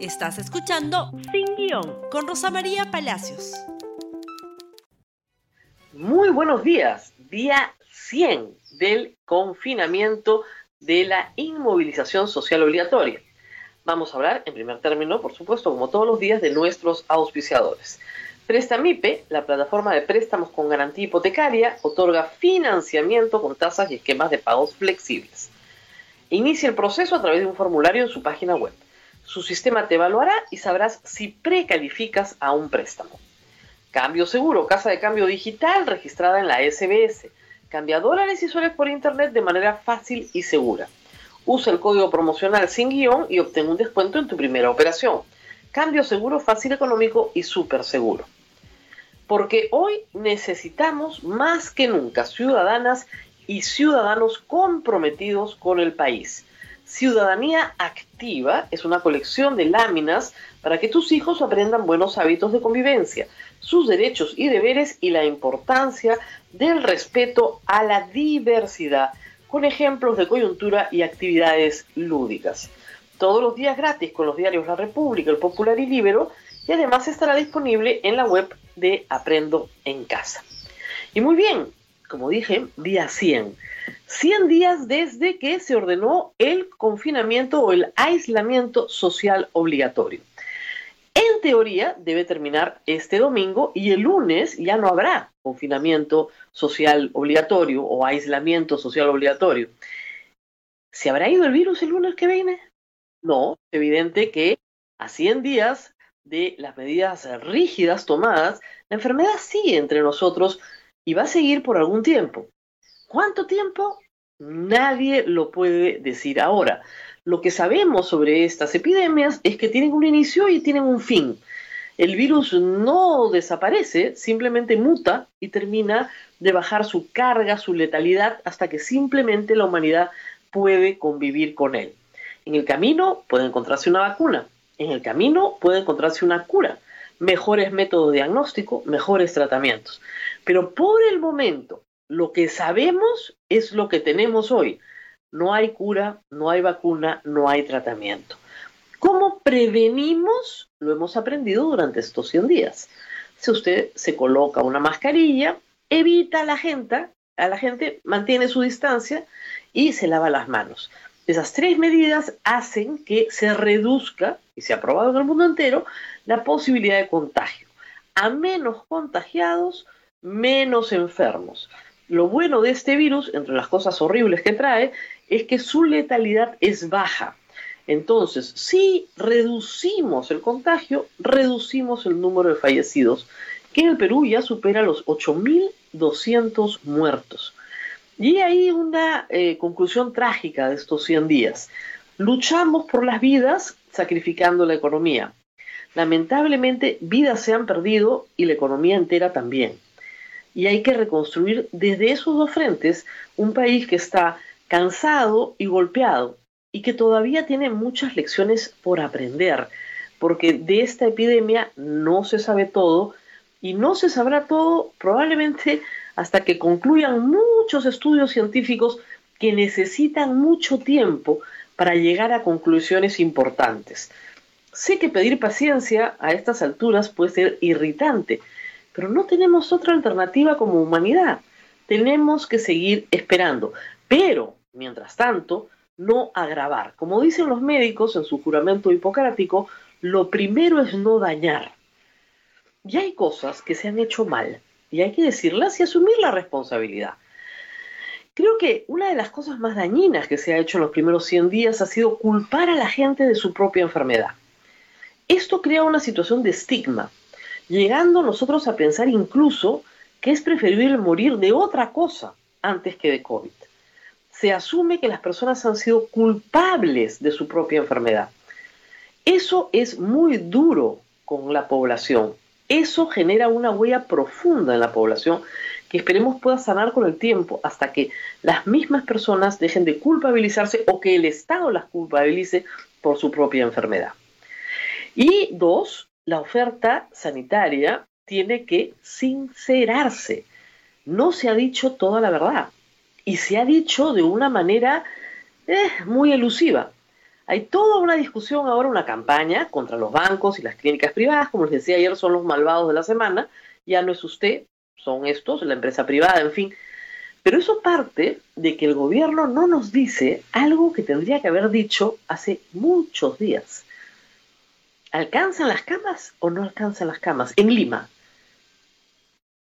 Estás escuchando Sin Guión con Rosa María Palacios. Muy buenos días, día 100 del confinamiento de la inmovilización social obligatoria. Vamos a hablar, en primer término, por supuesto, como todos los días, de nuestros auspiciadores. Prestamipe, la plataforma de préstamos con garantía hipotecaria, otorga financiamiento con tasas y esquemas de pagos flexibles. Inicia el proceso a través de un formulario en su página web. Su sistema te evaluará y sabrás si precalificas a un préstamo. Cambio seguro, casa de cambio digital registrada en la SBS. Cambia dólares y soles por internet de manera fácil y segura. Usa el código promocional sin guion y obtén un descuento en tu primera operación. Cambio seguro, fácil, económico y súper seguro. Porque hoy necesitamos más que nunca ciudadanas y ciudadanos comprometidos con el país Ciudadanía Activa es una colección de láminas para que tus hijos aprendan buenos hábitos de convivencia, sus derechos y deberes y la importancia del respeto a la diversidad, con ejemplos de coyuntura y actividades lúdicas. Todos los días gratis con los diarios La República, El Popular y Libero, y además estará disponible en la web de Aprendo en Casa. Y muy bien, como dije, día 100. 100 días desde que se ordenó el confinamiento o el aislamiento social obligatorio. En teoría debe terminar este domingo y el lunes ya no habrá confinamiento social obligatorio o aislamiento social obligatorio. ¿Se habrá ido el virus el lunes que viene? No, evidente que a 100 días de las medidas rígidas tomadas, la enfermedad sigue entre nosotros y va a seguir por algún tiempo. ¿Cuánto tiempo? Nadie lo puede decir ahora. Lo que sabemos sobre estas epidemias es que tienen un inicio y tienen un fin. El virus no desaparece, simplemente muta y termina de bajar su carga, su letalidad, hasta que simplemente la humanidad puede convivir con él. En el camino puede encontrarse una vacuna, en el camino puede encontrarse una cura, mejores métodos de diagnóstico, mejores tratamientos. Pero por el momento, lo que sabemos es lo que tenemos hoy. No hay cura, no hay vacuna, no hay tratamiento. ¿Cómo prevenimos? Lo hemos aprendido durante estos 100 días. Si usted se coloca una mascarilla, evita a la gente, a la gente mantiene su distancia y se lava las manos. Esas tres medidas hacen que se reduzca, y se ha probado en el mundo entero, la posibilidad de contagio. A menos contagiados, menos enfermos. Lo bueno de este virus, entre las cosas horribles que trae, es que su letalidad es baja. Entonces, si reducimos el contagio, reducimos el número de fallecidos, que en el Perú ya supera los 8.200 muertos. Y hay una eh, conclusión trágica de estos 100 días. Luchamos por las vidas sacrificando la economía. Lamentablemente, vidas se han perdido y la economía entera también y hay que reconstruir desde esos dos frentes un país que está cansado y golpeado y que todavía tiene muchas lecciones por aprender, porque de esta epidemia no se sabe todo y no se sabrá todo probablemente hasta que concluyan muchos estudios científicos que necesitan mucho tiempo para llegar a conclusiones importantes. Sé que pedir paciencia a estas alturas puede ser irritante, pero no tenemos otra alternativa como humanidad. Tenemos que seguir esperando. Pero, mientras tanto, no agravar. Como dicen los médicos en su juramento hipocrático, lo primero es no dañar. Y hay cosas que se han hecho mal y hay que decirlas y asumir la responsabilidad. Creo que una de las cosas más dañinas que se ha hecho en los primeros 100 días ha sido culpar a la gente de su propia enfermedad. Esto crea una situación de estigma llegando nosotros a pensar incluso que es preferible morir de otra cosa antes que de COVID. Se asume que las personas han sido culpables de su propia enfermedad. Eso es muy duro con la población. Eso genera una huella profunda en la población que esperemos pueda sanar con el tiempo hasta que las mismas personas dejen de culpabilizarse o que el Estado las culpabilice por su propia enfermedad. Y dos, la oferta sanitaria tiene que sincerarse. No se ha dicho toda la verdad y se ha dicho de una manera eh, muy elusiva. Hay toda una discusión ahora, una campaña contra los bancos y las clínicas privadas, como les decía ayer, son los malvados de la semana, ya no es usted, son estos, la empresa privada, en fin. Pero eso parte de que el gobierno no nos dice algo que tendría que haber dicho hace muchos días. ¿Alcanzan las camas o no alcanzan las camas? En Lima.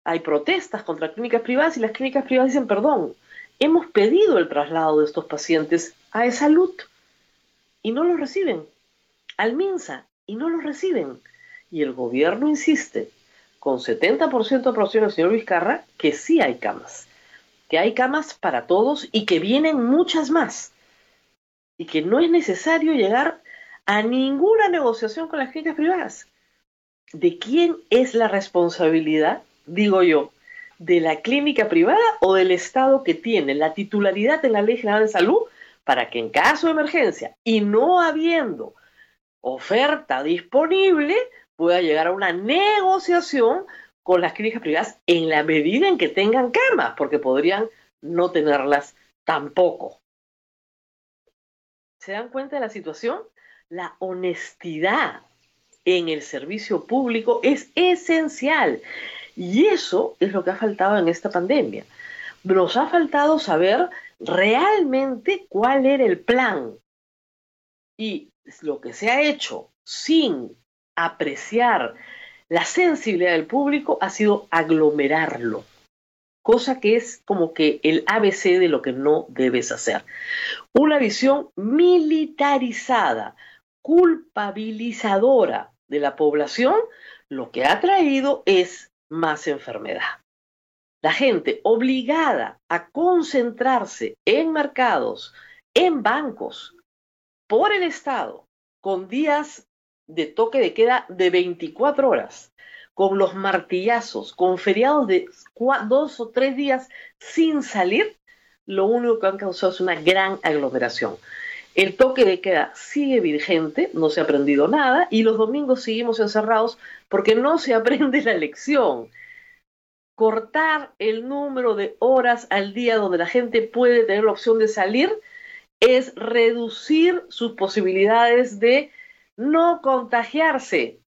Hay protestas contra clínicas privadas y las clínicas privadas dicen, perdón, hemos pedido el traslado de estos pacientes a salud y no los reciben. Al MINSA y no los reciben. Y el gobierno insiste con 70% de aprobación del señor Vizcarra que sí hay camas. Que hay camas para todos y que vienen muchas más. Y que no es necesario llegar a ninguna negociación con las clínicas privadas. ¿De quién es la responsabilidad, digo yo, de la clínica privada o del Estado que tiene la titularidad en la Ley General de Salud para que en caso de emergencia y no habiendo oferta disponible, pueda llegar a una negociación con las clínicas privadas en la medida en que tengan camas, porque podrían no tenerlas tampoco. ¿Se dan cuenta de la situación? La honestidad en el servicio público es esencial. Y eso es lo que ha faltado en esta pandemia. Nos ha faltado saber realmente cuál era el plan. Y lo que se ha hecho sin apreciar la sensibilidad del público ha sido aglomerarlo, cosa que es como que el ABC de lo que no debes hacer. Una visión militarizada, culpabilizadora de la población, lo que ha traído es más enfermedad la gente obligada a concentrarse en mercados, en bancos, por el Estado, con días de toque de queda de 24 horas, con los martillazos, con feriados de dos o tres días sin salir, lo único que han causado es una gran aglomeración. El toque de queda sigue vigente, no se ha aprendido nada, y los domingos seguimos encerrados porque no se aprende la lección cortar el número de horas al día donde la gente puede tener la opción de salir es reducir sus posibilidades de no contagiarse.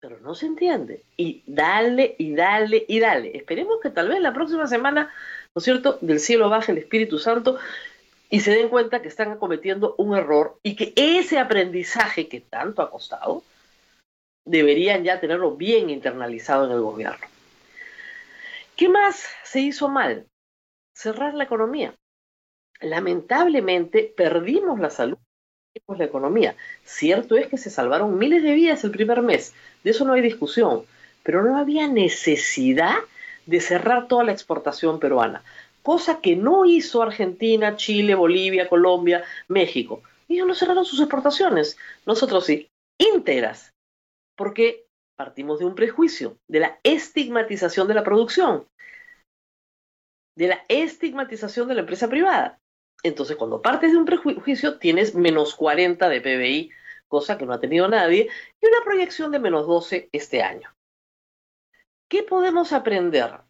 Pero no se entiende. Y dale, y dale, y dale. Esperemos que tal vez la próxima semana, ¿no es cierto?, del cielo baje el Espíritu Santo y se den cuenta que están cometiendo un error y que ese aprendizaje que tanto ha costado, deberían ya tenerlo bien internalizado en el gobierno. ¿Qué más se hizo mal? Cerrar la economía. Lamentablemente perdimos la salud, perdimos la economía. Cierto es que se salvaron miles de vidas el primer mes, de eso no hay discusión, pero no había necesidad de cerrar toda la exportación peruana, cosa que no hizo Argentina, Chile, Bolivia, Colombia, México. Ellos no cerraron sus exportaciones, nosotros sí, íntegras, porque partimos de un prejuicio, de la estigmatización de la producción, de la estigmatización de la empresa privada. Entonces, cuando partes de un prejuicio, tienes menos 40 de PBI, cosa que no ha tenido nadie, y una proyección de menos 12 este año. ¿Qué podemos aprender?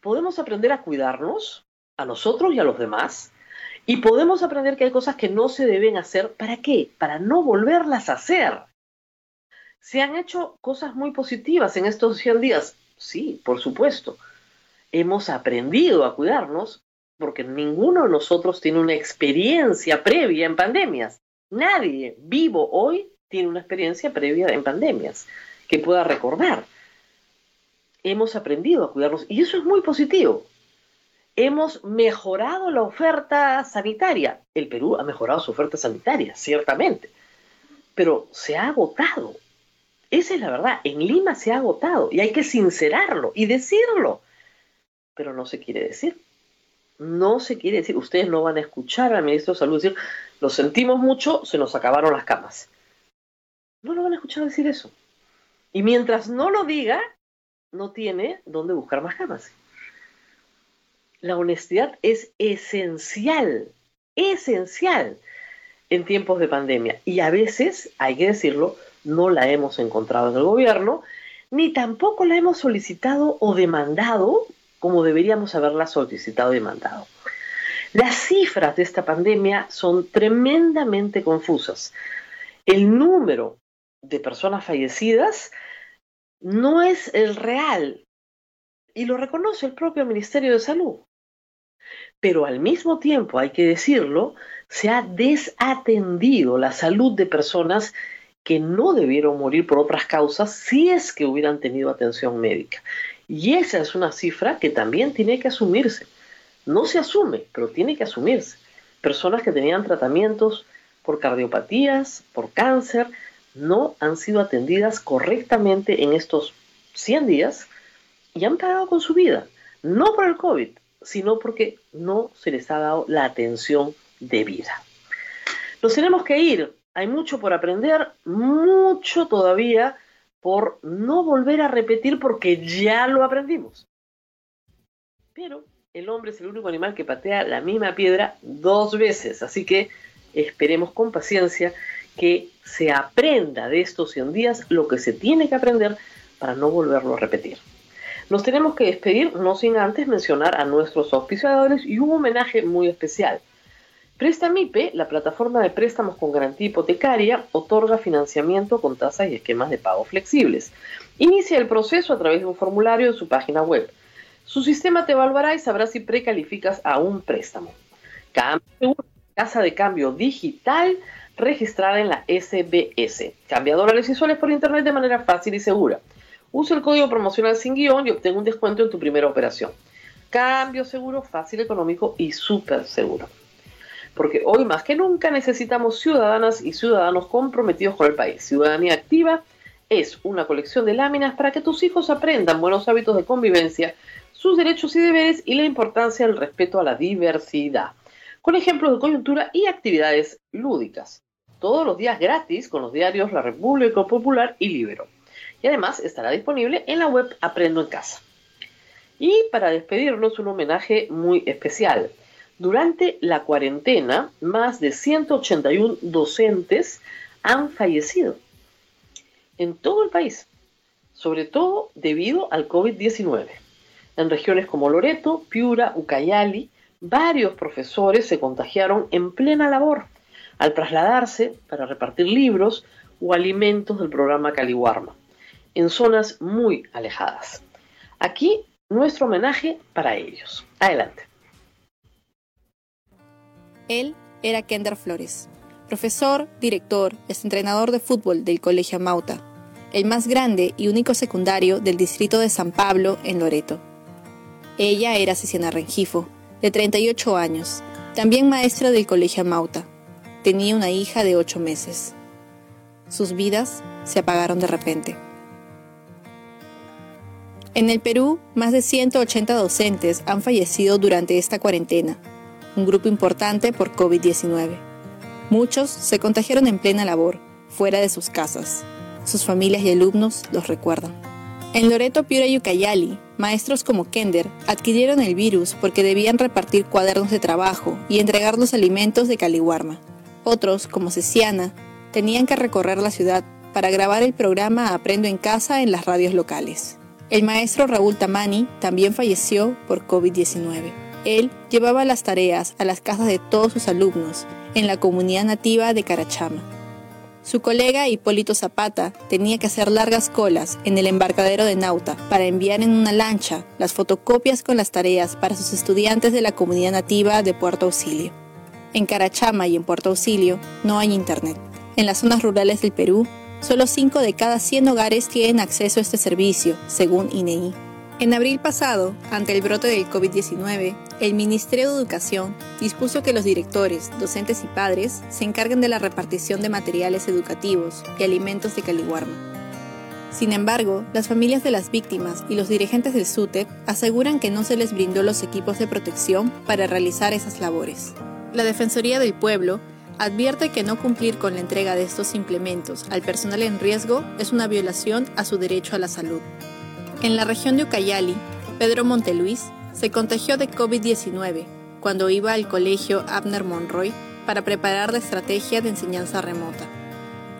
Podemos aprender a cuidarnos, a nosotros y a los demás, y podemos aprender que hay cosas que no se deben hacer. ¿Para qué? Para no volverlas a hacer. ¿Se han hecho cosas muy positivas en estos 100 días? Sí, por supuesto. Hemos aprendido a cuidarnos porque ninguno de nosotros tiene una experiencia previa en pandemias. Nadie vivo hoy tiene una experiencia previa en pandemias que pueda recordar. Hemos aprendido a cuidarnos y eso es muy positivo. Hemos mejorado la oferta sanitaria. El Perú ha mejorado su oferta sanitaria, ciertamente, pero se ha agotado esa es la verdad. En Lima se ha agotado y hay que sincerarlo y decirlo. Pero no se quiere decir. No se quiere decir. Ustedes no van a escuchar al ministro de Salud decir, lo sentimos mucho, se nos acabaron las camas. No lo van a escuchar decir eso. Y mientras no lo diga, no tiene dónde buscar más camas. La honestidad es esencial, esencial en tiempos de pandemia. Y a veces, hay que decirlo, no la hemos encontrado en el gobierno, ni tampoco la hemos solicitado o demandado como deberíamos haberla solicitado y demandado. Las cifras de esta pandemia son tremendamente confusas. El número de personas fallecidas no es el real y lo reconoce el propio Ministerio de Salud. Pero al mismo tiempo, hay que decirlo, se ha desatendido la salud de personas que no debieron morir por otras causas si es que hubieran tenido atención médica. Y esa es una cifra que también tiene que asumirse. No se asume, pero tiene que asumirse. Personas que tenían tratamientos por cardiopatías, por cáncer, no han sido atendidas correctamente en estos 100 días y han pagado con su vida. No por el COVID, sino porque no se les ha dado la atención debida. Nos tenemos que ir. Hay mucho por aprender, mucho todavía por no volver a repetir porque ya lo aprendimos. Pero el hombre es el único animal que patea la misma piedra dos veces, así que esperemos con paciencia que se aprenda de estos 100 días lo que se tiene que aprender para no volverlo a repetir. Nos tenemos que despedir no sin antes mencionar a nuestros auspiciadores y un homenaje muy especial. Prestamipe, la plataforma de préstamos con garantía hipotecaria, otorga financiamiento con tasas y esquemas de pago flexibles. Inicia el proceso a través de un formulario en su página web. Su sistema te evaluará y sabrá si precalificas a un préstamo. casa de cambio digital registrada en la SBS. Cambia dólares y soles por internet de manera fácil y segura. Usa el código promocional sin guion y obtén un descuento en tu primera operación. Cambio seguro, fácil, económico y súper seguro porque hoy más que nunca necesitamos ciudadanas y ciudadanos comprometidos con el país. Ciudadanía Activa es una colección de láminas para que tus hijos aprendan buenos hábitos de convivencia, sus derechos y deberes y la importancia del respeto a la diversidad, con ejemplos de coyuntura y actividades lúdicas. Todos los días gratis con los diarios La República Popular y Libero. Y además estará disponible en la web Aprendo en Casa. Y para despedirnos, un homenaje muy especial. Durante la cuarentena, más de 181 docentes han fallecido en todo el país, sobre todo debido al COVID-19. En regiones como Loreto, Piura, Ucayali, varios profesores se contagiaron en plena labor al trasladarse para repartir libros o alimentos del programa Caliwarma, en zonas muy alejadas. Aquí nuestro homenaje para ellos. Adelante. Él era Kender Flores, profesor, director, entrenador de fútbol del Colegio Mauta, el más grande y único secundario del distrito de San Pablo en Loreto. Ella era Cecilia Rengifo, de 38 años, también maestra del Colegio Mauta. Tenía una hija de 8 meses. Sus vidas se apagaron de repente. En el Perú, más de 180 docentes han fallecido durante esta cuarentena un grupo importante por COVID-19. Muchos se contagiaron en plena labor, fuera de sus casas. Sus familias y alumnos los recuerdan. En Loreto, Piura y Ucayali, maestros como Kender adquirieron el virus porque debían repartir cuadernos de trabajo y entregar los alimentos de Caliwarma. Otros, como Ceciana, tenían que recorrer la ciudad para grabar el programa Aprendo en casa en las radios locales. El maestro Raúl Tamani también falleció por COVID-19. Él llevaba las tareas a las casas de todos sus alumnos en la comunidad nativa de Carachama. Su colega Hipólito Zapata tenía que hacer largas colas en el embarcadero de Nauta para enviar en una lancha las fotocopias con las tareas para sus estudiantes de la comunidad nativa de Puerto Auxilio. En Carachama y en Puerto Auxilio no hay internet. En las zonas rurales del Perú, solo 5 de cada 100 hogares tienen acceso a este servicio, según INEI. En abril pasado, ante el brote del COVID-19, el Ministerio de Educación dispuso que los directores, docentes y padres se encarguen de la repartición de materiales educativos y alimentos de Caliwarma. Sin embargo, las familias de las víctimas y los dirigentes del SUTEP aseguran que no se les brindó los equipos de protección para realizar esas labores. La Defensoría del Pueblo advierte que no cumplir con la entrega de estos implementos al personal en riesgo es una violación a su derecho a la salud. En la región de Ucayali, Pedro Monteluis se contagió de COVID-19 cuando iba al colegio Abner Monroy para preparar la estrategia de enseñanza remota.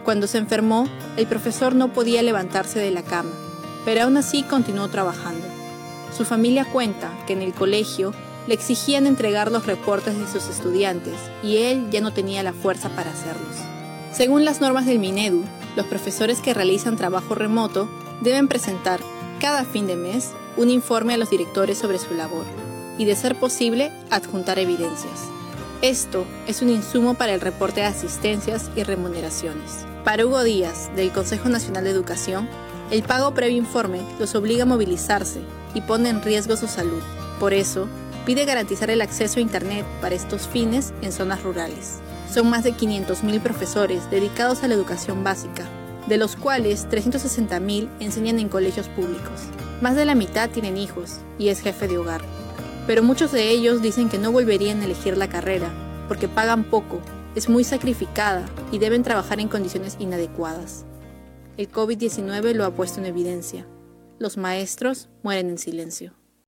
Cuando se enfermó, el profesor no podía levantarse de la cama, pero aún así continuó trabajando. Su familia cuenta que en el colegio le exigían entregar los reportes de sus estudiantes y él ya no tenía la fuerza para hacerlos. Según las normas del Minedu, los profesores que realizan trabajo remoto deben presentar cada fin de mes un informe a los directores sobre su labor y, de ser posible, adjuntar evidencias. Esto es un insumo para el reporte de asistencias y remuneraciones. Para Hugo Díaz, del Consejo Nacional de Educación, el pago previo informe los obliga a movilizarse y pone en riesgo su salud. Por eso, pide garantizar el acceso a Internet para estos fines en zonas rurales. Son más de 500.000 profesores dedicados a la educación básica, de los cuales 360.000 enseñan en colegios públicos. Más de la mitad tienen hijos y es jefe de hogar pero muchos de ellos dicen que no volverían a elegir la carrera, porque pagan poco, es muy sacrificada y deben trabajar en condiciones inadecuadas. El COVID-19 lo ha puesto en evidencia. Los maestros mueren en silencio.